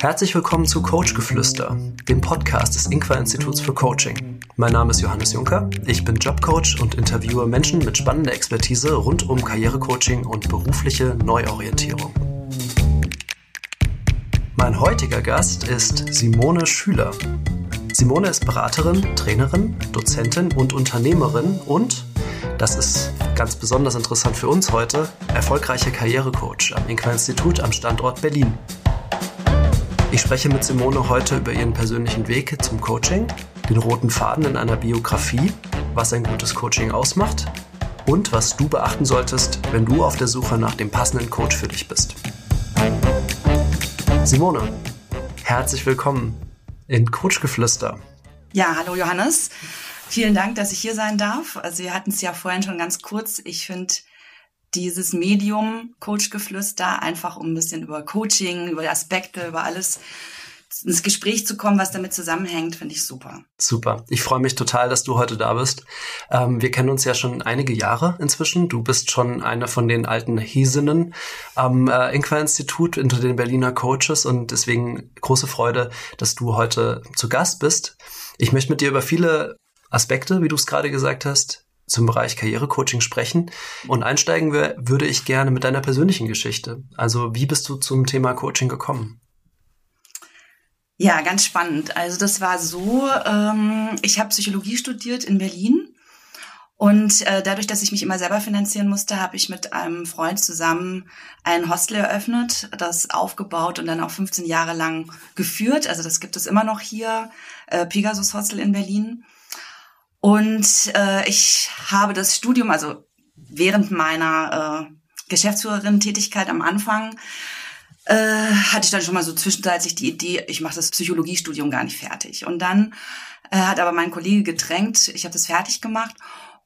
Herzlich willkommen zu Coachgeflüster, dem Podcast des Inqua Instituts für Coaching. Mein Name ist Johannes Juncker, ich bin Jobcoach und interviewe Menschen mit spannender Expertise rund um Karrierecoaching und berufliche Neuorientierung. Mein heutiger Gast ist Simone Schüler. Simone ist Beraterin, Trainerin, Dozentin und Unternehmerin und, das ist ganz besonders interessant für uns heute, erfolgreiche Karrierecoach am Inqua Institut am Standort Berlin. Ich spreche mit Simone heute über ihren persönlichen Weg zum Coaching, den roten Faden in einer Biografie, was ein gutes Coaching ausmacht und was du beachten solltest, wenn du auf der Suche nach dem passenden Coach für dich bist. Simone, herzlich willkommen in Coachgeflüster. Ja, hallo Johannes. Vielen Dank, dass ich hier sein darf. Also wir hatten es ja vorhin schon ganz kurz. Ich finde dieses Medium Coachgeflüster einfach um ein bisschen über Coaching, über Aspekte, über alles ins Gespräch zu kommen, was damit zusammenhängt, finde ich super. Super. Ich freue mich total, dass du heute da bist. Ähm, wir kennen uns ja schon einige Jahre inzwischen. Du bist schon eine von den alten Hiesinnen am äh, Inqua-Institut unter den Berliner Coaches und deswegen große Freude, dass du heute zu Gast bist. Ich möchte mit dir über viele Aspekte, wie du es gerade gesagt hast, zum Bereich Karrierecoaching sprechen. Und einsteigen wir, würde ich gerne mit deiner persönlichen Geschichte. Also wie bist du zum Thema Coaching gekommen? Ja, ganz spannend. Also das war so, ähm, ich habe Psychologie studiert in Berlin und äh, dadurch, dass ich mich immer selber finanzieren musste, habe ich mit einem Freund zusammen ein Hostel eröffnet, das aufgebaut und dann auch 15 Jahre lang geführt. Also das gibt es immer noch hier, äh, Pegasus Hostel in Berlin. Und äh, ich habe das Studium, also während meiner äh, Geschäftsführerin-Tätigkeit am Anfang, äh, hatte ich dann schon mal so zwischenzeitlich die Idee, ich mache das Psychologiestudium gar nicht fertig. Und dann äh, hat aber mein Kollege gedrängt, ich habe das fertig gemacht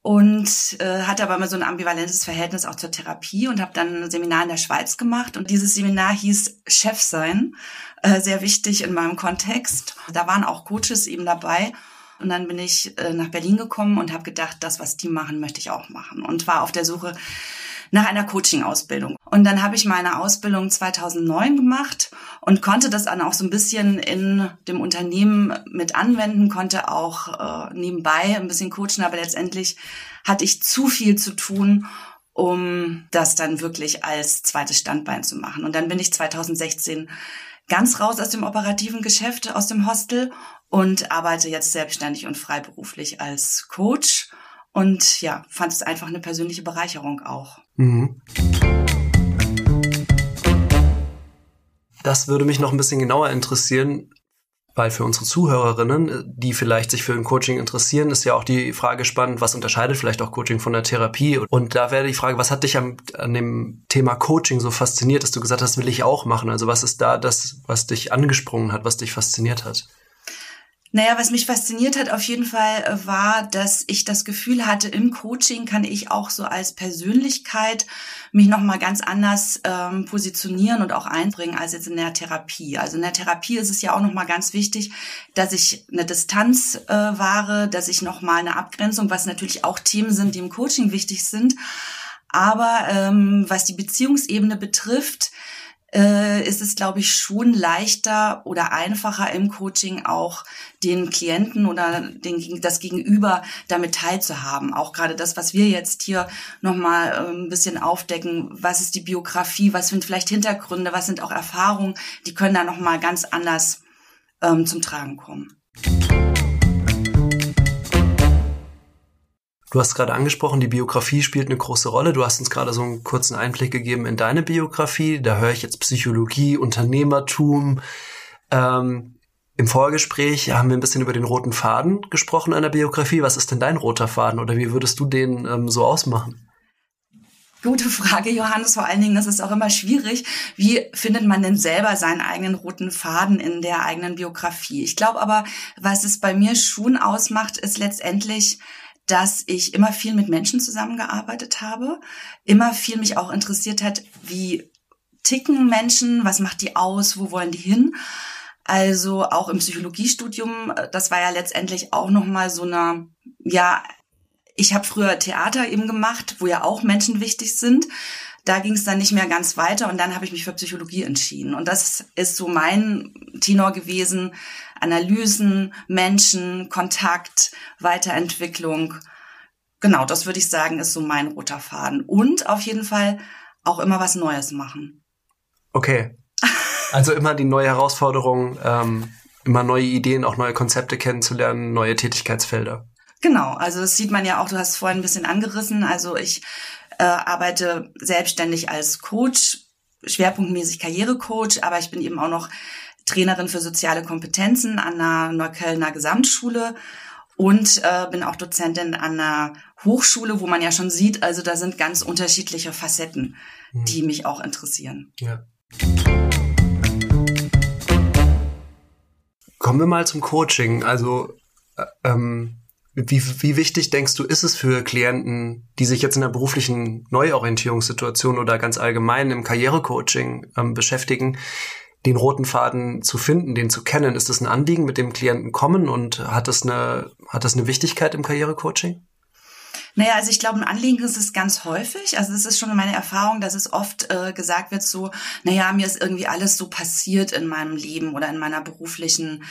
und äh, hatte aber immer so ein ambivalentes Verhältnis auch zur Therapie und habe dann ein Seminar in der Schweiz gemacht und dieses Seminar hieß Chef sein, äh, sehr wichtig in meinem Kontext. Da waren auch Coaches eben dabei und dann bin ich äh, nach Berlin gekommen und habe gedacht, das, was die machen, möchte ich auch machen. Und war auf der Suche nach einer Coaching-Ausbildung. Und dann habe ich meine Ausbildung 2009 gemacht und konnte das dann auch so ein bisschen in dem Unternehmen mit anwenden, konnte auch äh, nebenbei ein bisschen coachen, aber letztendlich hatte ich zu viel zu tun, um das dann wirklich als zweites Standbein zu machen. Und dann bin ich 2016 ganz raus aus dem operativen Geschäft, aus dem Hostel und arbeite jetzt selbstständig und freiberuflich als Coach und ja, fand es einfach eine persönliche Bereicherung auch. Mhm. Das würde mich noch ein bisschen genauer interessieren, weil für unsere Zuhörerinnen, die vielleicht sich für ein Coaching interessieren, ist ja auch die Frage spannend, was unterscheidet vielleicht auch Coaching von der Therapie? Und da wäre die Frage, was hat dich am, an dem Thema Coaching so fasziniert, dass du gesagt hast, will ich auch machen? Also was ist da das, was dich angesprungen hat, was dich fasziniert hat? Naja, was mich fasziniert hat auf jeden Fall äh, war, dass ich das Gefühl hatte, im Coaching kann ich auch so als Persönlichkeit mich nochmal ganz anders ähm, positionieren und auch einbringen als jetzt in der Therapie. Also in der Therapie ist es ja auch nochmal ganz wichtig, dass ich eine Distanz äh, wahre, dass ich nochmal eine Abgrenzung, was natürlich auch Themen sind, die im Coaching wichtig sind. Aber ähm, was die Beziehungsebene betrifft, äh, ist es, glaube ich, schon leichter oder einfacher im Coaching auch den Klienten oder den, das Gegenüber damit teilzuhaben. Auch gerade das, was wir jetzt hier nochmal äh, ein bisschen aufdecken. Was ist die Biografie? Was sind vielleicht Hintergründe? Was sind auch Erfahrungen? Die können da nochmal ganz anders ähm, zum Tragen kommen. Du hast gerade angesprochen, die Biografie spielt eine große Rolle. Du hast uns gerade so einen kurzen Einblick gegeben in deine Biografie. Da höre ich jetzt Psychologie, Unternehmertum. Ähm, Im Vorgespräch haben wir ein bisschen über den roten Faden gesprochen einer Biografie. Was ist denn dein roter Faden oder wie würdest du den ähm, so ausmachen? Gute Frage, Johannes. Vor allen Dingen, das ist auch immer schwierig. Wie findet man denn selber seinen eigenen roten Faden in der eigenen Biografie? Ich glaube aber, was es bei mir schon ausmacht, ist letztendlich dass ich immer viel mit Menschen zusammengearbeitet habe, immer viel mich auch interessiert hat, wie ticken Menschen, was macht die aus, wo wollen die hin? Also auch im Psychologiestudium, äh, das war ja letztendlich auch noch mal so eine ja, ich habe früher Theater eben gemacht, wo ja auch Menschen wichtig sind. Da ging es dann nicht mehr ganz weiter und dann habe ich mich für Psychologie entschieden. Und das ist so mein Tenor gewesen. Analysen, Menschen, Kontakt, Weiterentwicklung. Genau, das würde ich sagen, ist so mein roter Faden. Und auf jeden Fall auch immer was Neues machen. Okay. Also immer die neue Herausforderung, ähm, immer neue Ideen, auch neue Konzepte kennenzulernen, neue Tätigkeitsfelder. Genau, also das sieht man ja auch, du hast vorhin ein bisschen angerissen. Also ich äh, arbeite selbstständig als Coach, schwerpunktmäßig Karrierecoach, aber ich bin eben auch noch Trainerin für soziale Kompetenzen an der Neuköllner Gesamtschule und äh, bin auch Dozentin an einer Hochschule, wo man ja schon sieht, also da sind ganz unterschiedliche Facetten, mhm. die mich auch interessieren. Ja. Kommen wir mal zum Coaching. Also äh, ähm, wie, wie wichtig denkst du, ist es für Klienten, die sich jetzt in der beruflichen Neuorientierungssituation oder ganz allgemein im Karrierecoaching ähm, beschäftigen, den roten Faden zu finden, den zu kennen? Ist das ein Anliegen, mit dem Klienten kommen und hat das eine, hat das eine Wichtigkeit im Karrierecoaching? Naja, also ich glaube, ein Anliegen ist es ganz häufig. Also es ist schon meine Erfahrung, dass es oft äh, gesagt wird so, naja, mir ist irgendwie alles so passiert in meinem Leben oder in meiner beruflichen,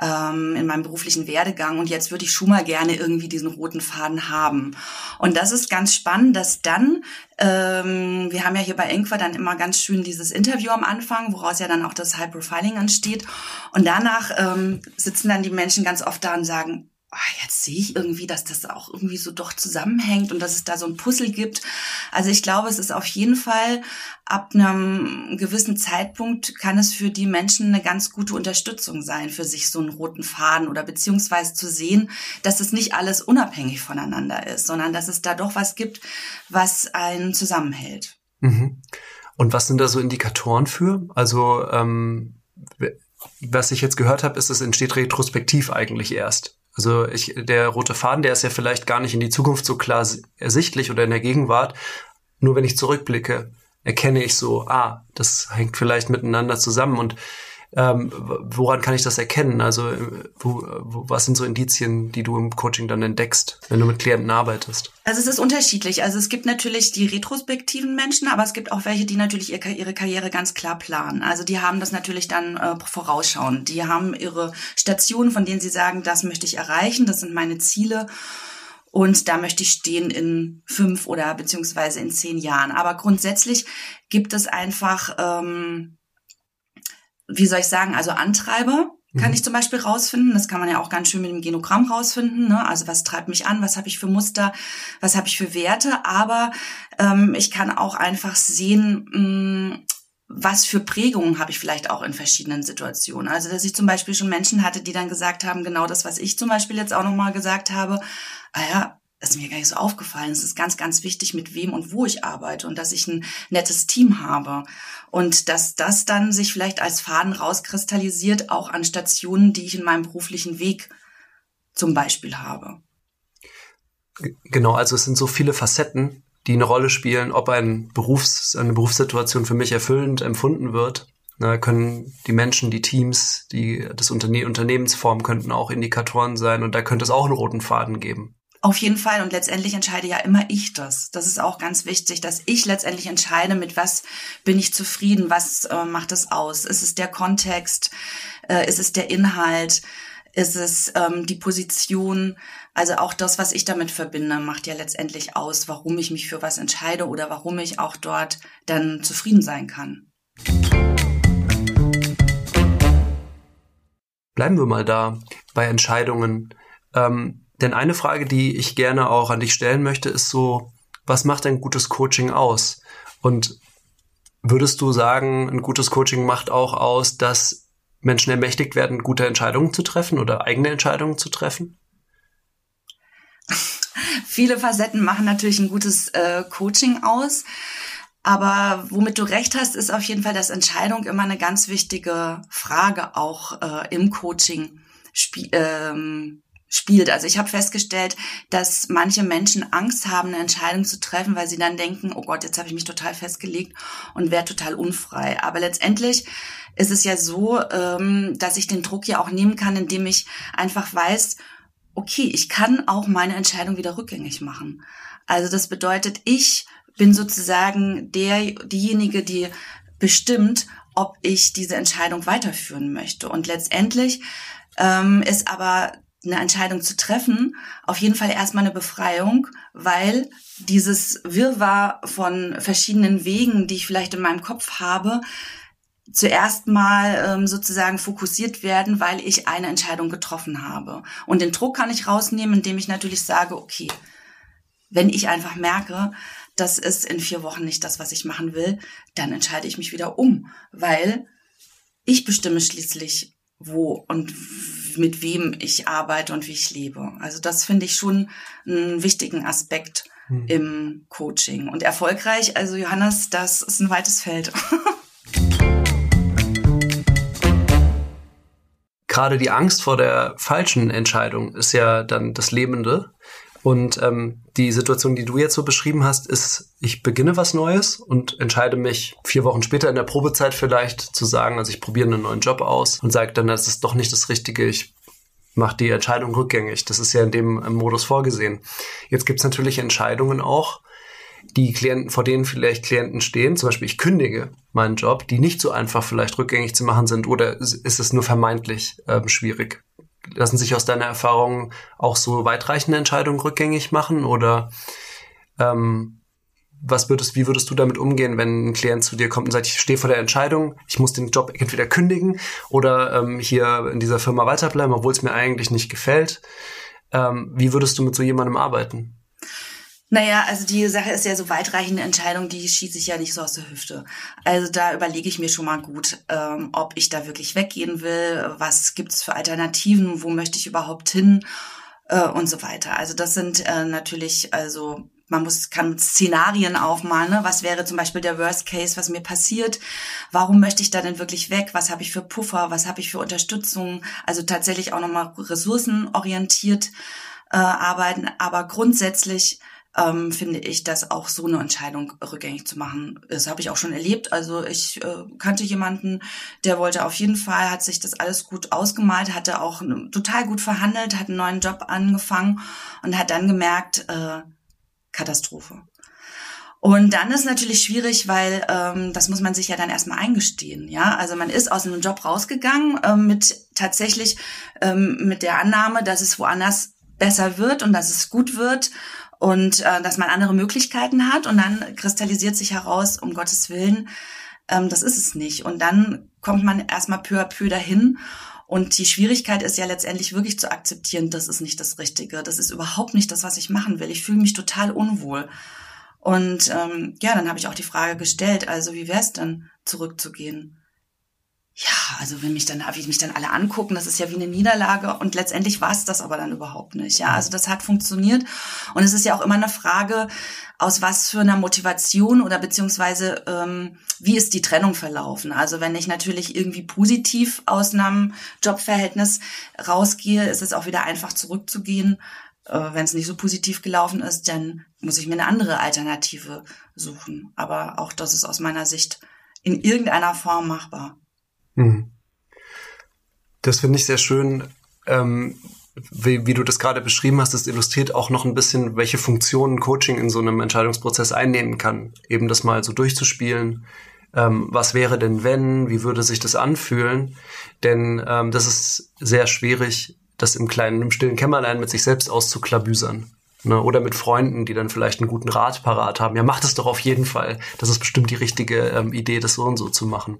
ähm, in meinem beruflichen Werdegang und jetzt würde ich schon mal gerne irgendwie diesen roten Faden haben. Und das ist ganz spannend, dass dann, ähm, wir haben ja hier bei Enqua dann immer ganz schön dieses Interview am Anfang, woraus ja dann auch das High Profiling entsteht. Und danach ähm, sitzen dann die Menschen ganz oft da und sagen, oh, jetzt sehe ich irgendwie, dass das auch irgendwie so doch zusammenhängt und dass es da so ein Puzzle gibt. Also ich glaube, es ist auf jeden Fall ab einem gewissen Zeitpunkt kann es für die Menschen eine ganz gute Unterstützung sein, für sich so einen roten Faden oder beziehungsweise zu sehen, dass es nicht alles unabhängig voneinander ist, sondern dass es da doch was gibt, was einen zusammenhält. Mhm. Und was sind da so Indikatoren für? Also ähm, was ich jetzt gehört habe, ist, es entsteht retrospektiv eigentlich erst. Also ich, der rote Faden, der ist ja vielleicht gar nicht in die Zukunft so klar ersichtlich oder in der Gegenwart. Nur wenn ich zurückblicke, erkenne ich so, ah, das hängt vielleicht miteinander zusammen. Und ähm, woran kann ich das erkennen? Also wo, wo, was sind so Indizien, die du im Coaching dann entdeckst, wenn du mit Klienten arbeitest? Also es ist unterschiedlich. Also es gibt natürlich die retrospektiven Menschen, aber es gibt auch welche, die natürlich ihre Karriere ganz klar planen. Also die haben das natürlich dann äh, vorausschauen. Die haben ihre Stationen, von denen sie sagen, das möchte ich erreichen, das sind meine Ziele. Und da möchte ich stehen in fünf oder beziehungsweise in zehn Jahren. Aber grundsätzlich gibt es einfach ähm, wie soll ich sagen, also Antreiber kann mhm. ich zum Beispiel rausfinden. Das kann man ja auch ganz schön mit dem Genogramm rausfinden. Ne? Also was treibt mich an, was habe ich für Muster, was habe ich für Werte. Aber ähm, ich kann auch einfach sehen, mh, mm, was für Prägungen habe ich vielleicht auch in verschiedenen Situationen. Also dass ich zum Beispiel schon Menschen hatte, die dann gesagt haben, genau das, was ich zum Beispiel jetzt auch nochmal gesagt habe. Ah ja, das ist mir gar nicht so aufgefallen. Es ist ganz, ganz wichtig, mit wem und wo ich arbeite und dass ich ein nettes Team habe. Und dass das dann sich vielleicht als Faden rauskristallisiert, auch an Stationen, die ich in meinem beruflichen Weg zum Beispiel habe. Genau, also es sind so viele Facetten, die eine Rolle spielen, ob ein Berufs-, eine Berufssituation für mich erfüllend empfunden wird. Da können die Menschen, die Teams, die das Unterne Unternehmensform könnten auch Indikatoren sein und da könnte es auch einen roten Faden geben. Auf jeden Fall. Und letztendlich entscheide ja immer ich das. Das ist auch ganz wichtig, dass ich letztendlich entscheide, mit was bin ich zufrieden, was äh, macht es aus. Ist es der Kontext? Äh, ist es der Inhalt? Ist es ähm, die Position? Also auch das, was ich damit verbinde, macht ja letztendlich aus, warum ich mich für was entscheide oder warum ich auch dort dann zufrieden sein kann. Bleiben wir mal da bei Entscheidungen. Ähm denn eine Frage, die ich gerne auch an dich stellen möchte, ist so, was macht ein gutes Coaching aus? Und würdest du sagen, ein gutes Coaching macht auch aus, dass Menschen ermächtigt werden, gute Entscheidungen zu treffen oder eigene Entscheidungen zu treffen? Viele Facetten machen natürlich ein gutes äh, Coaching aus. Aber womit du recht hast, ist auf jeden Fall, dass Entscheidung immer eine ganz wichtige Frage auch äh, im Coaching. Ähm, spielt. Also ich habe festgestellt, dass manche Menschen Angst haben, eine Entscheidung zu treffen, weil sie dann denken, oh Gott, jetzt habe ich mich total festgelegt und werde total unfrei. Aber letztendlich ist es ja so, ähm, dass ich den Druck ja auch nehmen kann, indem ich einfach weiß, okay, ich kann auch meine Entscheidung wieder rückgängig machen. Also das bedeutet, ich bin sozusagen der, diejenige, die bestimmt, ob ich diese Entscheidung weiterführen möchte. Und letztendlich ähm, ist aber eine Entscheidung zu treffen auf jeden Fall erstmal eine Befreiung, weil dieses Wirrwarr von verschiedenen Wegen, die ich vielleicht in meinem Kopf habe, zuerst mal ähm, sozusagen fokussiert werden, weil ich eine Entscheidung getroffen habe. Und den Druck kann ich rausnehmen, indem ich natürlich sage, okay, wenn ich einfach merke, das ist in vier Wochen nicht das, was ich machen will, dann entscheide ich mich wieder um, weil ich bestimme schließlich, wo und mit wem ich arbeite und wie ich lebe. Also das finde ich schon einen wichtigen Aspekt hm. im Coaching. Und erfolgreich, also Johannes, das ist ein weites Feld. Gerade die Angst vor der falschen Entscheidung ist ja dann das Lebende. Und ähm, die Situation, die du jetzt so beschrieben hast, ist, ich beginne was Neues und entscheide mich vier Wochen später in der Probezeit vielleicht zu sagen, also ich probiere einen neuen Job aus und sage dann, das ist doch nicht das Richtige, ich mache die Entscheidung rückgängig. Das ist ja in dem ähm, Modus vorgesehen. Jetzt gibt's natürlich Entscheidungen auch, die Klienten, vor denen vielleicht Klienten stehen, zum Beispiel ich kündige meinen Job, die nicht so einfach vielleicht rückgängig zu machen sind oder ist es nur vermeintlich ähm, schwierig? Lassen sich aus deiner Erfahrung auch so weitreichende Entscheidungen rückgängig machen oder ähm, was würdest, wie würdest du damit umgehen, wenn ein Klient zu dir kommt und sagt, ich stehe vor der Entscheidung, ich muss den Job entweder kündigen oder ähm, hier in dieser Firma weiterbleiben, obwohl es mir eigentlich nicht gefällt? Ähm, wie würdest du mit so jemandem arbeiten? Naja, also die Sache ist ja so weitreichende Entscheidung, die schieße ich ja nicht so aus der Hüfte. Also da überlege ich mir schon mal gut, ähm, ob ich da wirklich weggehen will, was gibt's für Alternativen, wo möchte ich überhaupt hin äh, und so weiter. Also das sind äh, natürlich, also man muss kann Szenarien aufmalen. Ne? Was wäre zum Beispiel der Worst Case, was mir passiert? Warum möchte ich da denn wirklich weg? Was habe ich für Puffer? Was habe ich für Unterstützung? Also tatsächlich auch nochmal ressourcenorientiert äh, arbeiten. Aber grundsätzlich ähm, finde ich, dass auch so eine Entscheidung rückgängig zu machen Das Habe ich auch schon erlebt. Also ich äh, kannte jemanden, der wollte auf jeden Fall, hat sich das alles gut ausgemalt, hatte auch total gut verhandelt, hat einen neuen Job angefangen und hat dann gemerkt, äh, Katastrophe. Und dann ist natürlich schwierig, weil ähm, das muss man sich ja dann erstmal eingestehen. Ja, also man ist aus einem Job rausgegangen ähm, mit tatsächlich ähm, mit der Annahme, dass es woanders besser wird und dass es gut wird und äh, dass man andere Möglichkeiten hat und dann kristallisiert sich heraus, um Gottes Willen, ähm, das ist es nicht. Und dann kommt man erstmal peu à peu dahin und die Schwierigkeit ist ja letztendlich wirklich zu akzeptieren, das ist nicht das Richtige, das ist überhaupt nicht das, was ich machen will. Ich fühle mich total unwohl. Und ähm, ja, dann habe ich auch die Frage gestellt, also wie wäre es denn, zurückzugehen? Ja, also wenn mich dann, wie mich dann alle angucken, das ist ja wie eine Niederlage und letztendlich war es das aber dann überhaupt nicht. Ja, also das hat funktioniert und es ist ja auch immer eine Frage, aus was für einer Motivation oder beziehungsweise ähm, wie ist die Trennung verlaufen. Also wenn ich natürlich irgendwie positiv aus einem Jobverhältnis rausgehe, ist es auch wieder einfach zurückzugehen. Äh, wenn es nicht so positiv gelaufen ist, dann muss ich mir eine andere Alternative suchen. Aber auch das ist aus meiner Sicht in irgendeiner Form machbar. Mhm. Das finde ich sehr schön, ähm, wie, wie, du das gerade beschrieben hast. Das illustriert auch noch ein bisschen, welche Funktionen Coaching in so einem Entscheidungsprozess einnehmen kann. Eben das mal so durchzuspielen. Ähm, was wäre denn wenn? Wie würde sich das anfühlen? Denn ähm, das ist sehr schwierig, das im kleinen, im stillen Kämmerlein mit sich selbst auszuklabüsern. Ne? Oder mit Freunden, die dann vielleicht einen guten Rat parat haben. Ja, mach das doch auf jeden Fall. Das ist bestimmt die richtige ähm, Idee, das so und so zu machen.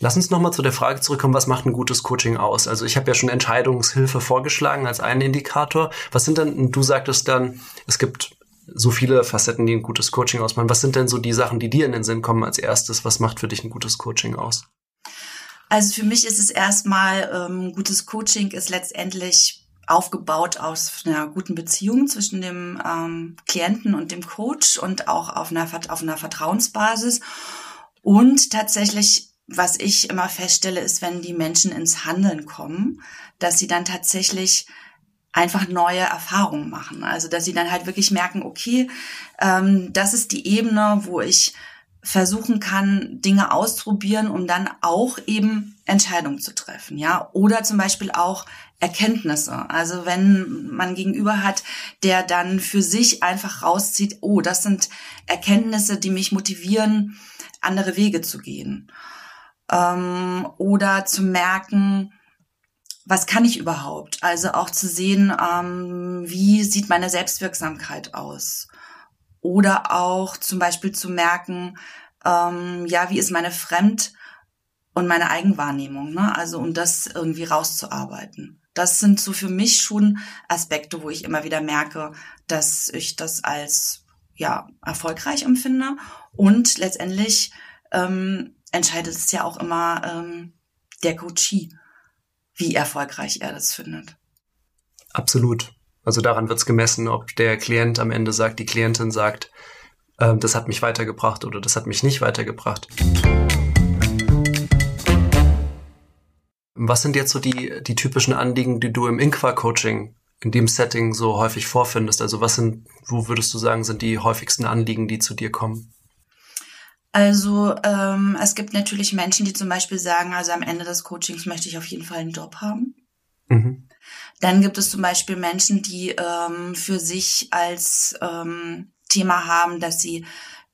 Lass uns nochmal zu der Frage zurückkommen, was macht ein gutes Coaching aus? Also ich habe ja schon Entscheidungshilfe vorgeschlagen als einen Indikator. Was sind denn, du sagtest dann, es gibt so viele Facetten, die ein gutes Coaching ausmachen. Was sind denn so die Sachen, die dir in den Sinn kommen als erstes? Was macht für dich ein gutes Coaching aus? Also für mich ist es erstmal, ähm, gutes Coaching ist letztendlich aufgebaut aus einer guten Beziehung zwischen dem ähm, Klienten und dem Coach und auch auf einer, auf einer Vertrauensbasis und tatsächlich was ich immer feststelle, ist, wenn die Menschen ins Handeln kommen, dass sie dann tatsächlich einfach neue Erfahrungen machen. Also dass sie dann halt wirklich merken, okay, ähm, das ist die Ebene, wo ich versuchen kann, Dinge auszuprobieren, um dann auch eben Entscheidungen zu treffen, ja, oder zum Beispiel auch Erkenntnisse. Also wenn man gegenüber hat, der dann für sich einfach rauszieht, oh, das sind Erkenntnisse, die mich motivieren, andere Wege zu gehen. Ähm, oder zu merken, was kann ich überhaupt? Also auch zu sehen, ähm, wie sieht meine Selbstwirksamkeit aus? Oder auch zum Beispiel zu merken, ähm, ja, wie ist meine Fremd- und meine Eigenwahrnehmung, ne? Also um das irgendwie rauszuarbeiten. Das sind so für mich schon Aspekte, wo ich immer wieder merke, dass ich das als ja erfolgreich empfinde und letztendlich ähm, entscheidet es ja auch immer ähm, der Coachie, wie erfolgreich er das findet. Absolut. Also daran wird es gemessen, ob der Klient am Ende sagt, die Klientin sagt, äh, das hat mich weitergebracht oder das hat mich nicht weitergebracht. Was sind jetzt so die, die typischen Anliegen, die du im Inqua-Coaching in dem Setting so häufig vorfindest? Also was sind, wo würdest du sagen, sind die häufigsten Anliegen, die zu dir kommen? Also ähm, es gibt natürlich Menschen, die zum Beispiel sagen, also am Ende des Coachings möchte ich auf jeden Fall einen Job haben. Mhm. Dann gibt es zum Beispiel Menschen, die ähm, für sich als ähm, Thema haben, dass sie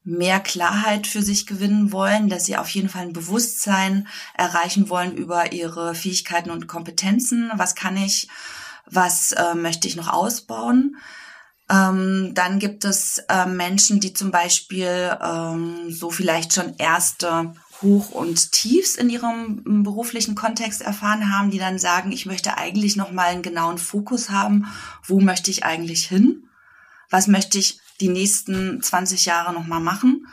mehr Klarheit für sich gewinnen wollen, dass sie auf jeden Fall ein Bewusstsein erreichen wollen über ihre Fähigkeiten und Kompetenzen. Was kann ich, was äh, möchte ich noch ausbauen? Ähm, dann gibt es äh, Menschen, die zum Beispiel ähm, so vielleicht schon erste Hoch und Tiefs in ihrem beruflichen Kontext erfahren haben, die dann sagen, ich möchte eigentlich noch mal einen genauen Fokus haben. Wo möchte ich eigentlich hin? Was möchte ich die nächsten 20 Jahre noch mal machen?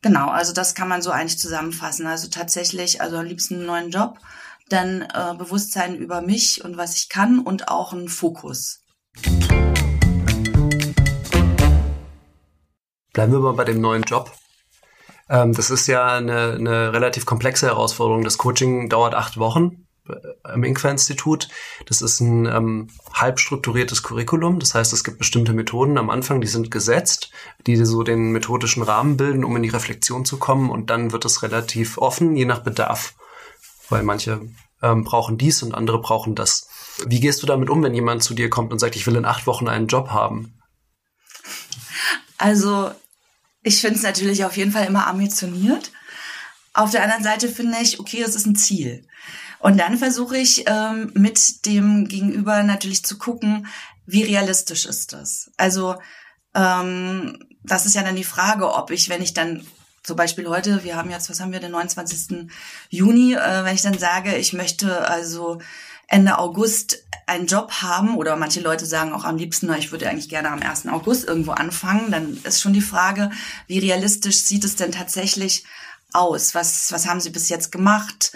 Genau, also das kann man so eigentlich zusammenfassen. Also tatsächlich, also am liebsten einen neuen Job, dann äh, Bewusstsein über mich und was ich kann und auch ein Fokus. Bleiben wir mal bei dem neuen Job. Ähm, das ist ja eine, eine relativ komplexe Herausforderung. Das Coaching dauert acht Wochen äh, im Inqua-Institut. Das ist ein ähm, halb strukturiertes Curriculum. Das heißt, es gibt bestimmte Methoden am Anfang, die sind gesetzt, die so den methodischen Rahmen bilden, um in die Reflexion zu kommen. Und dann wird es relativ offen, je nach Bedarf. Weil manche ähm, brauchen dies und andere brauchen das. Wie gehst du damit um, wenn jemand zu dir kommt und sagt, ich will in acht Wochen einen Job haben? Also ich finde es natürlich auf jeden Fall immer ambitioniert. Auf der anderen Seite finde ich, okay, es ist ein Ziel. Und dann versuche ich ähm, mit dem Gegenüber natürlich zu gucken, wie realistisch ist das. Also ähm, das ist ja dann die Frage, ob ich, wenn ich dann zum Beispiel heute, wir haben jetzt, was haben wir, den 29. Juni, äh, wenn ich dann sage, ich möchte also Ende August einen Job haben oder manche Leute sagen auch am liebsten, na, ich würde eigentlich gerne am 1. August irgendwo anfangen, dann ist schon die Frage, wie realistisch sieht es denn tatsächlich aus? Was, was haben Sie bis jetzt gemacht?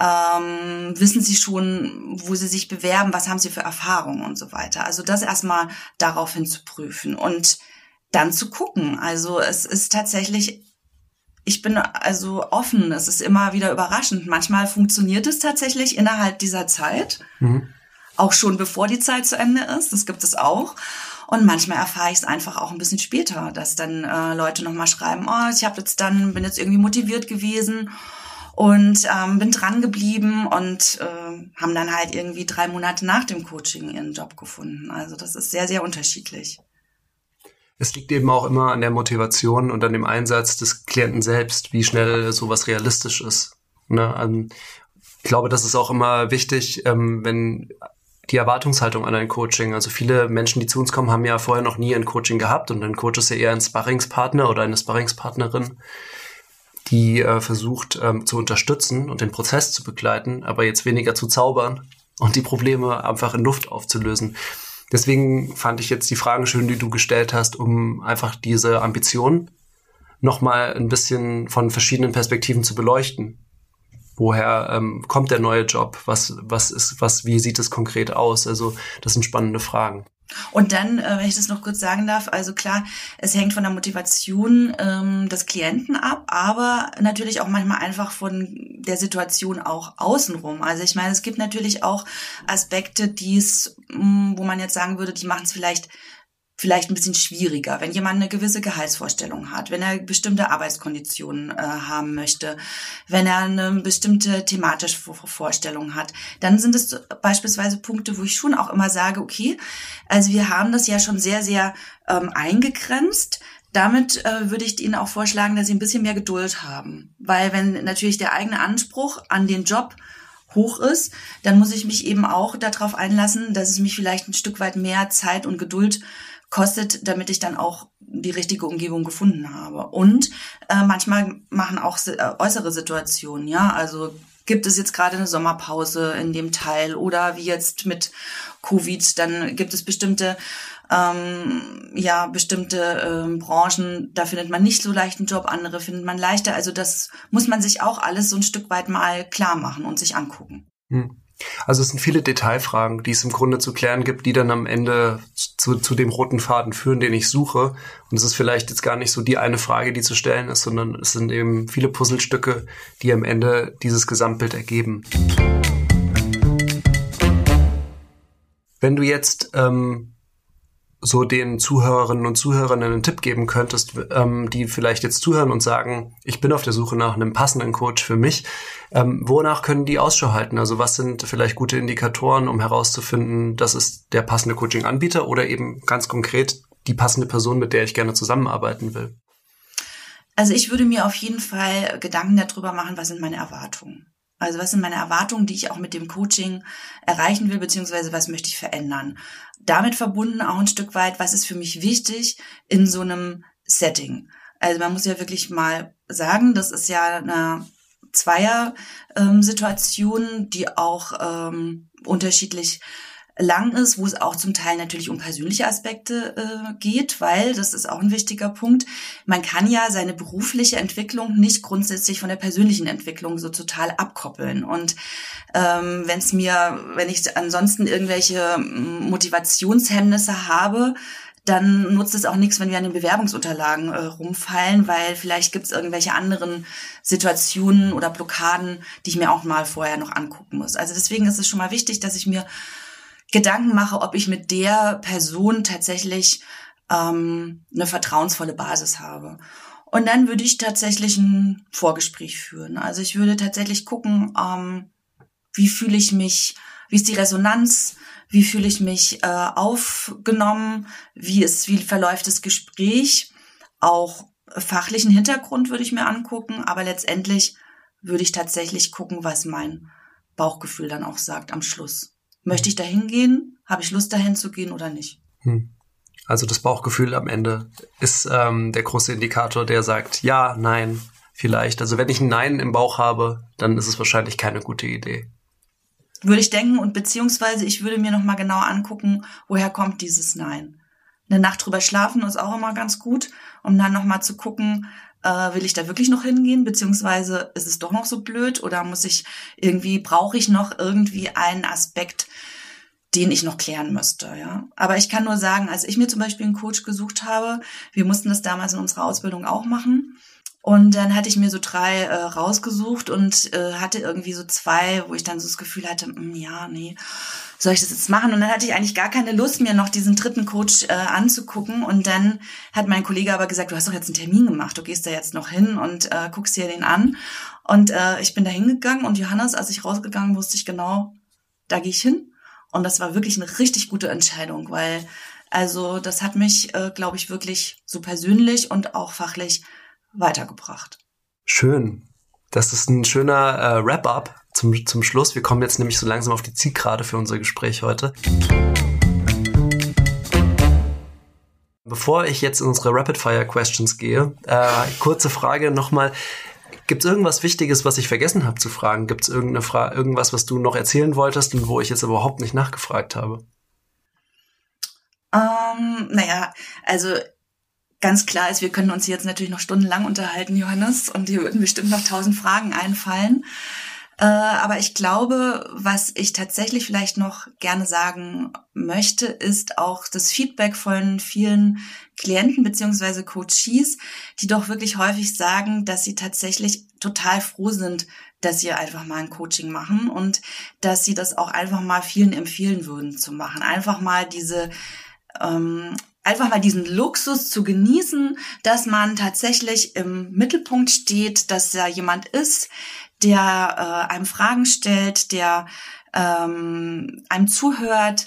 Ähm, wissen Sie schon, wo Sie sich bewerben? Was haben Sie für Erfahrungen und so weiter? Also das erstmal daraufhin zu prüfen und dann zu gucken. Also es ist tatsächlich ich bin also offen. Es ist immer wieder überraschend. Manchmal funktioniert es tatsächlich innerhalb dieser Zeit. Mhm. Auch schon bevor die Zeit zu Ende ist. Das gibt es auch. Und manchmal erfahre ich es einfach auch ein bisschen später, dass dann äh, Leute nochmal schreiben, oh, ich habe jetzt dann, bin jetzt irgendwie motiviert gewesen und ähm, bin dran geblieben und äh, haben dann halt irgendwie drei Monate nach dem Coaching ihren Job gefunden. Also das ist sehr, sehr unterschiedlich es liegt eben auch immer an der Motivation und an dem Einsatz des Klienten selbst, wie schnell sowas realistisch ist. Ne? Ähm, ich glaube, das ist auch immer wichtig, ähm, wenn die Erwartungshaltung an ein Coaching. Also viele Menschen, die zu uns kommen, haben ja vorher noch nie ein Coaching gehabt und ein Coach ist ja eher ein Sparringspartner oder eine Sparringspartnerin, die äh, versucht ähm, zu unterstützen und den Prozess zu begleiten, aber jetzt weniger zu zaubern und die Probleme einfach in Luft aufzulösen. Deswegen fand ich jetzt die Fragen schön, die du gestellt hast, um einfach diese Ambition nochmal ein bisschen von verschiedenen Perspektiven zu beleuchten. Woher ähm, kommt der neue Job? Was, was ist, was, wie sieht es konkret aus? Also, das sind spannende Fragen. Und dann, äh, wenn ich das noch kurz sagen darf, also klar, es hängt von der Motivation ähm, des Klienten ab, aber natürlich auch manchmal einfach von der Situation auch außenrum. Also ich meine, es gibt natürlich auch Aspekte, die es, mm, wo man jetzt sagen würde, die machen es vielleicht vielleicht ein bisschen schwieriger, wenn jemand eine gewisse Gehaltsvorstellung hat, wenn er bestimmte Arbeitskonditionen äh, haben möchte, wenn er eine bestimmte thematische Vorstellung hat, dann sind es beispielsweise Punkte, wo ich schon auch immer sage, okay, also wir haben das ja schon sehr, sehr ähm, eingegrenzt. Damit äh, würde ich Ihnen auch vorschlagen, dass Sie ein bisschen mehr Geduld haben. Weil wenn natürlich der eigene Anspruch an den Job hoch ist, dann muss ich mich eben auch darauf einlassen, dass es mich vielleicht ein Stück weit mehr Zeit und Geduld kostet, damit ich dann auch die richtige Umgebung gefunden habe. Und äh, manchmal machen auch äh, äußere Situationen, ja, also gibt es jetzt gerade eine Sommerpause in dem Teil oder wie jetzt mit Covid, dann gibt es bestimmte ähm, ja bestimmte ähm, Branchen, da findet man nicht so leicht einen Job, andere findet man leichter. Also das muss man sich auch alles so ein Stück weit mal klar machen und sich angucken. Hm. Also es sind viele Detailfragen, die es im Grunde zu klären gibt, die dann am Ende zu, zu dem roten Faden führen, den ich suche. Und es ist vielleicht jetzt gar nicht so die eine Frage, die zu stellen ist, sondern es sind eben viele Puzzlestücke, die am Ende dieses Gesamtbild ergeben. Wenn du jetzt ähm, so den Zuhörerinnen und Zuhörern einen Tipp geben könntest, ähm, die vielleicht jetzt zuhören und sagen, ich bin auf der Suche nach einem passenden Coach für mich, ähm, wonach können die Ausschau halten? Also was sind vielleicht gute Indikatoren, um herauszufinden, das ist der passende Coaching-Anbieter oder eben ganz konkret die passende Person, mit der ich gerne zusammenarbeiten will? Also ich würde mir auf jeden Fall Gedanken darüber machen, was sind meine Erwartungen. Also was sind meine Erwartungen, die ich auch mit dem Coaching erreichen will, beziehungsweise was möchte ich verändern? Damit verbunden auch ein Stück weit, was ist für mich wichtig in so einem Setting? Also man muss ja wirklich mal sagen, das ist ja eine Zweier-Situation, ähm, die auch ähm, unterschiedlich lang ist, wo es auch zum Teil natürlich um persönliche Aspekte äh, geht, weil das ist auch ein wichtiger Punkt. Man kann ja seine berufliche Entwicklung nicht grundsätzlich von der persönlichen Entwicklung so total abkoppeln. Und ähm, wenn es mir, wenn ich ansonsten irgendwelche Motivationshemmnisse habe, dann nutzt es auch nichts, wenn wir an den Bewerbungsunterlagen äh, rumfallen, weil vielleicht gibt es irgendwelche anderen Situationen oder Blockaden, die ich mir auch mal vorher noch angucken muss. Also deswegen ist es schon mal wichtig, dass ich mir Gedanken mache, ob ich mit der Person tatsächlich ähm, eine vertrauensvolle Basis habe. Und dann würde ich tatsächlich ein Vorgespräch führen. Also ich würde tatsächlich gucken, ähm, wie fühle ich mich, wie ist die Resonanz, wie fühle ich mich äh, aufgenommen, wie ist, wie verläuft das Gespräch, auch fachlichen Hintergrund würde ich mir angucken, aber letztendlich würde ich tatsächlich gucken, was mein Bauchgefühl dann auch sagt am Schluss. Möchte ich dahin gehen? Habe ich Lust dahin zu gehen oder nicht? Hm. Also das Bauchgefühl am Ende ist ähm, der große Indikator, der sagt ja, nein, vielleicht. Also wenn ich ein Nein im Bauch habe, dann ist es wahrscheinlich keine gute Idee. Würde ich denken und beziehungsweise ich würde mir noch mal genau angucken, woher kommt dieses Nein. Eine Nacht drüber schlafen ist auch immer ganz gut, um dann noch mal zu gucken, äh, will ich da wirklich noch hingehen, beziehungsweise ist es doch noch so blöd oder muss ich irgendwie, brauche ich noch irgendwie einen Aspekt, den ich noch klären müsste, ja. Aber ich kann nur sagen, als ich mir zum Beispiel einen Coach gesucht habe, wir mussten das damals in unserer Ausbildung auch machen. Und dann hatte ich mir so drei äh, rausgesucht und äh, hatte irgendwie so zwei, wo ich dann so das Gefühl hatte, mh, hm, ja, nee, soll ich das jetzt machen? Und dann hatte ich eigentlich gar keine Lust, mir noch diesen dritten Coach äh, anzugucken. Und dann hat mein Kollege aber gesagt, du hast doch jetzt einen Termin gemacht, du gehst da jetzt noch hin und äh, guckst dir den an. Und äh, ich bin da hingegangen und Johannes, als ich rausgegangen, wusste ich genau, da gehe ich hin. Und das war wirklich eine richtig gute Entscheidung, weil also das hat mich, äh, glaube ich, wirklich so persönlich und auch fachlich weitergebracht. Schön. Das ist ein schöner äh, Wrap-up zum, zum Schluss. Wir kommen jetzt nämlich so langsam auf die Zielgerade für unser Gespräch heute. Bevor ich jetzt in unsere Rapid-Fire-Questions gehe, äh, kurze Frage nochmal. Gibt es irgendwas Wichtiges, was ich vergessen habe zu fragen? Gibt es irgendwas, was du noch erzählen wolltest und wo ich jetzt überhaupt nicht nachgefragt habe? Ähm, naja, also ganz klar ist, wir können uns jetzt natürlich noch stundenlang unterhalten, Johannes, und dir würden bestimmt noch tausend Fragen einfallen. Äh, aber ich glaube, was ich tatsächlich vielleicht noch gerne sagen möchte, ist auch das Feedback von vielen Klienten beziehungsweise Coaches, die doch wirklich häufig sagen, dass sie tatsächlich total froh sind, dass sie einfach mal ein Coaching machen und dass sie das auch einfach mal vielen empfehlen würden zu machen. Einfach mal diese ähm, einfach mal diesen Luxus zu genießen, dass man tatsächlich im Mittelpunkt steht, dass da jemand ist, der äh, einem Fragen stellt, der ähm, einem zuhört,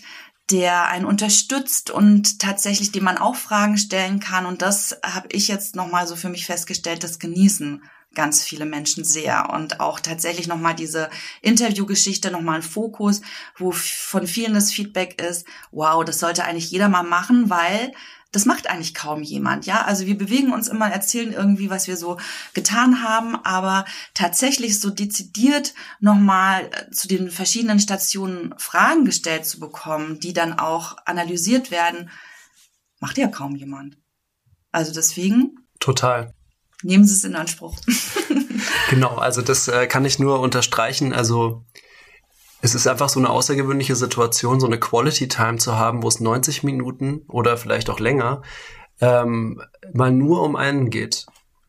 der einen unterstützt und tatsächlich dem man auch Fragen stellen kann. Und das habe ich jetzt nochmal so für mich festgestellt, das genießen ganz viele Menschen sehr und auch tatsächlich nochmal diese Interviewgeschichte nochmal ein Fokus, wo von vielen das Feedback ist, wow, das sollte eigentlich jeder mal machen, weil das macht eigentlich kaum jemand, ja. Also wir bewegen uns immer, erzählen irgendwie, was wir so getan haben, aber tatsächlich so dezidiert nochmal äh, zu den verschiedenen Stationen Fragen gestellt zu bekommen, die dann auch analysiert werden, macht ja kaum jemand. Also deswegen. Total. Nehmen Sie es in Anspruch. genau, also das äh, kann ich nur unterstreichen. Also es ist einfach so eine außergewöhnliche Situation, so eine Quality Time zu haben, wo es 90 Minuten oder vielleicht auch länger ähm, mal nur um einen geht.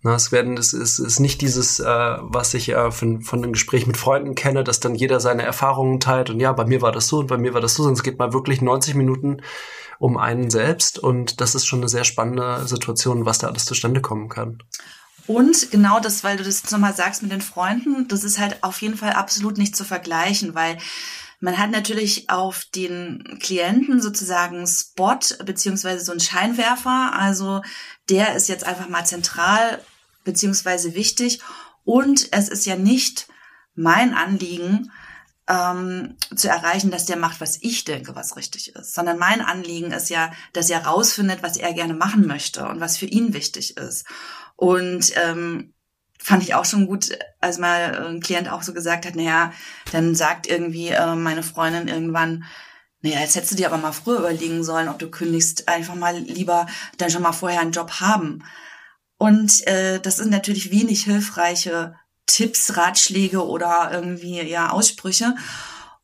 Na, es werden, es ist, ist nicht dieses, äh, was ich äh, von, von einem Gespräch mit Freunden kenne, dass dann jeder seine Erfahrungen teilt und ja, bei mir war das so und bei mir war das so, sondern es geht mal wirklich 90 Minuten um einen selbst und das ist schon eine sehr spannende Situation, was da alles zustande kommen kann. Und genau das, weil du das nochmal sagst mit den Freunden, das ist halt auf jeden Fall absolut nicht zu vergleichen, weil man hat natürlich auf den Klienten sozusagen Spot beziehungsweise so einen Scheinwerfer. Also der ist jetzt einfach mal zentral beziehungsweise wichtig. Und es ist ja nicht mein Anliegen, ähm, zu erreichen, dass der macht, was ich denke, was richtig ist, sondern mein Anliegen ist ja, dass er rausfindet, was er gerne machen möchte und was für ihn wichtig ist. Und ähm, fand ich auch schon gut, als mal ein Klient auch so gesagt hat, naja, dann sagt irgendwie äh, meine Freundin irgendwann, naja, jetzt hättest du dir aber mal früher überlegen sollen, ob du kündigst, einfach mal lieber dann schon mal vorher einen Job haben. Und äh, das sind natürlich wenig hilfreiche Tipps, Ratschläge oder irgendwie ja Aussprüche.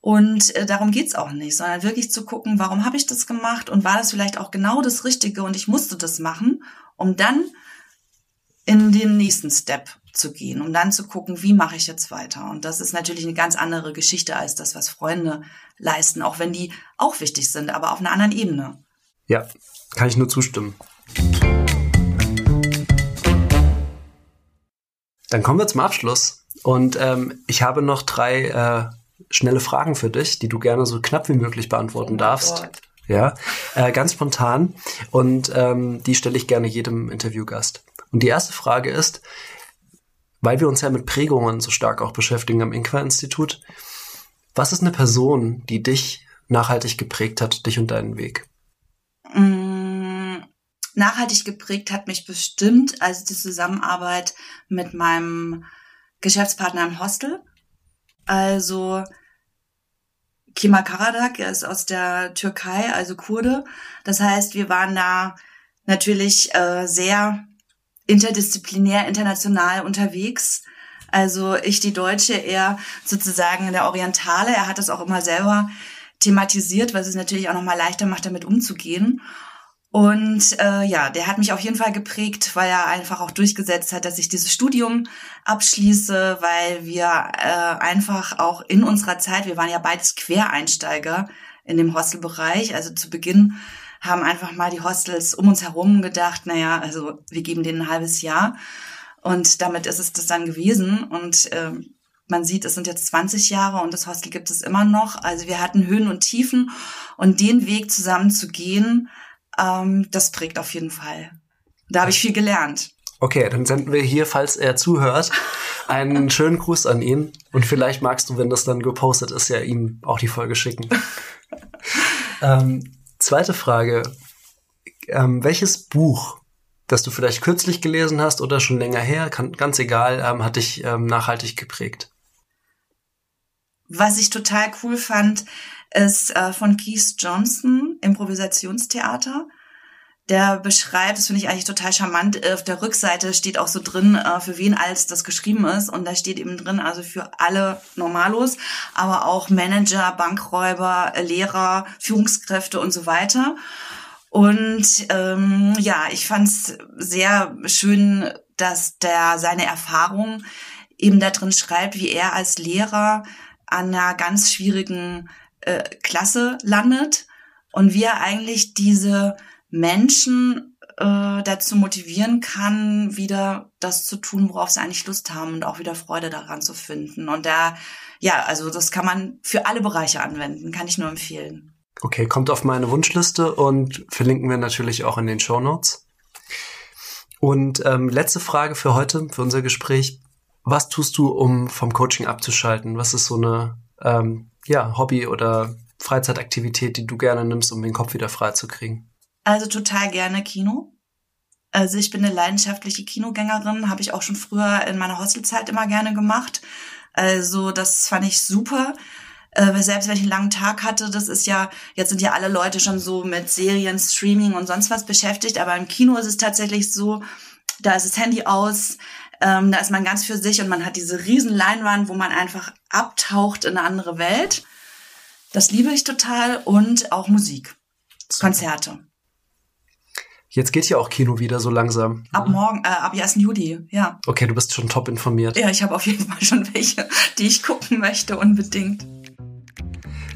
Und äh, darum geht's auch nicht, sondern wirklich zu gucken, warum habe ich das gemacht und war das vielleicht auch genau das Richtige und ich musste das machen, um dann in den nächsten Step zu gehen, um dann zu gucken, wie mache ich jetzt weiter. Und das ist natürlich eine ganz andere Geschichte als das, was Freunde leisten, auch wenn die auch wichtig sind, aber auf einer anderen Ebene. Ja, kann ich nur zustimmen. Dann kommen wir zum Abschluss. Und ähm, ich habe noch drei äh, schnelle Fragen für dich, die du gerne so knapp wie möglich beantworten oh darfst. Gott. Ja, äh, ganz spontan. Und ähm, die stelle ich gerne jedem Interviewgast. Und die erste Frage ist, weil wir uns ja mit Prägungen so stark auch beschäftigen am Inqua-Institut, was ist eine Person, die dich nachhaltig geprägt hat, dich und deinen Weg? Mm, nachhaltig geprägt hat mich bestimmt also die Zusammenarbeit mit meinem Geschäftspartner im Hostel. Also Kemal Karadak, er ist aus der Türkei, also Kurde. Das heißt, wir waren da natürlich äh, sehr interdisziplinär, international unterwegs. Also ich die Deutsche, er sozusagen der Orientale. Er hat das auch immer selber thematisiert, was es natürlich auch nochmal leichter macht, damit umzugehen. Und äh, ja, der hat mich auf jeden Fall geprägt, weil er einfach auch durchgesetzt hat, dass ich dieses Studium abschließe, weil wir äh, einfach auch in unserer Zeit, wir waren ja beides Quereinsteiger in dem Hostelbereich, also zu Beginn haben einfach mal die Hostels um uns herum gedacht, naja, also wir geben denen ein halbes Jahr. Und damit ist es das dann gewesen. Und äh, man sieht, es sind jetzt 20 Jahre und das Hostel gibt es immer noch. Also wir hatten Höhen und Tiefen und den Weg zusammen zu gehen, ähm, das prägt auf jeden Fall. Da habe ich viel gelernt. Okay, dann senden wir hier, falls er zuhört, einen schönen Gruß an ihn. Und vielleicht magst du, wenn das dann gepostet ist, ja ihm auch die Folge schicken. ähm, Zweite Frage. Ähm, welches Buch, das du vielleicht kürzlich gelesen hast oder schon länger her, kann, ganz egal, ähm, hat dich ähm, nachhaltig geprägt? Was ich total cool fand, ist äh, von Keith Johnson, Improvisationstheater der beschreibt, das finde ich eigentlich total charmant, äh, auf der Rückseite steht auch so drin, äh, für wen alles das geschrieben ist. Und da steht eben drin, also für alle Normalos, aber auch Manager, Bankräuber, Lehrer, Führungskräfte und so weiter. Und ähm, ja, ich fand es sehr schön, dass der seine Erfahrung eben da drin schreibt, wie er als Lehrer an einer ganz schwierigen äh, Klasse landet und wie er eigentlich diese Menschen äh, dazu motivieren kann, wieder das zu tun, worauf sie eigentlich Lust haben und auch wieder Freude daran zu finden. Und da, ja, also das kann man für alle Bereiche anwenden, kann ich nur empfehlen. Okay, kommt auf meine Wunschliste und verlinken wir natürlich auch in den Show Notes. Und ähm, letzte Frage für heute, für unser Gespräch. Was tust du, um vom Coaching abzuschalten? Was ist so eine ähm, ja, Hobby oder Freizeitaktivität, die du gerne nimmst, um den Kopf wieder frei zu kriegen? Also total gerne Kino. Also ich bin eine leidenschaftliche Kinogängerin, habe ich auch schon früher in meiner Hostelzeit immer gerne gemacht. Also das fand ich super. Äh, selbst wenn ich einen langen Tag hatte, das ist ja, jetzt sind ja alle Leute schon so mit Serien, Streaming und sonst was beschäftigt, aber im Kino ist es tatsächlich so, da ist das Handy aus, ähm, da ist man ganz für sich und man hat diese riesen Leinwand, wo man einfach abtaucht in eine andere Welt. Das liebe ich total und auch Musik, Konzerte. Jetzt geht ja auch Kino wieder so langsam. Ab morgen, äh, ab 1. Juli, ja. Okay, du bist schon top informiert. Ja, ich habe auf jeden Fall schon welche, die ich gucken möchte, unbedingt.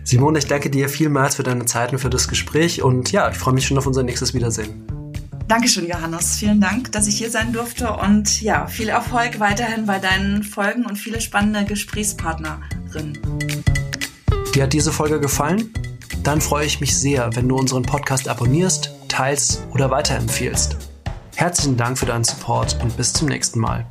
Simone, ich danke dir vielmals für deine Zeit und für das Gespräch und ja, ich freue mich schon auf unser nächstes Wiedersehen. Dankeschön, Johannes. Vielen Dank, dass ich hier sein durfte und ja, viel Erfolg weiterhin bei deinen Folgen und viele spannende Gesprächspartnerinnen. Dir hat diese Folge gefallen? Dann freue ich mich sehr, wenn du unseren Podcast abonnierst, teilst oder weiterempfiehlst. Herzlichen Dank für deinen Support und bis zum nächsten Mal.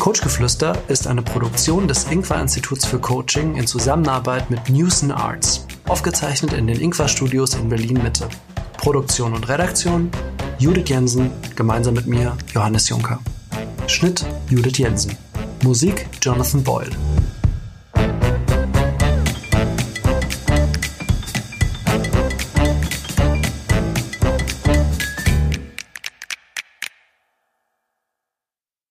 Coachgeflüster ist eine Produktion des Ingwer Instituts für Coaching in Zusammenarbeit mit Newson Arts, aufgezeichnet in den Ingwer Studios in Berlin Mitte. Produktion und Redaktion Judith Jensen, gemeinsam mit mir Johannes Juncker. Schnitt Judith Jensen. Musik Jonathan Boyle.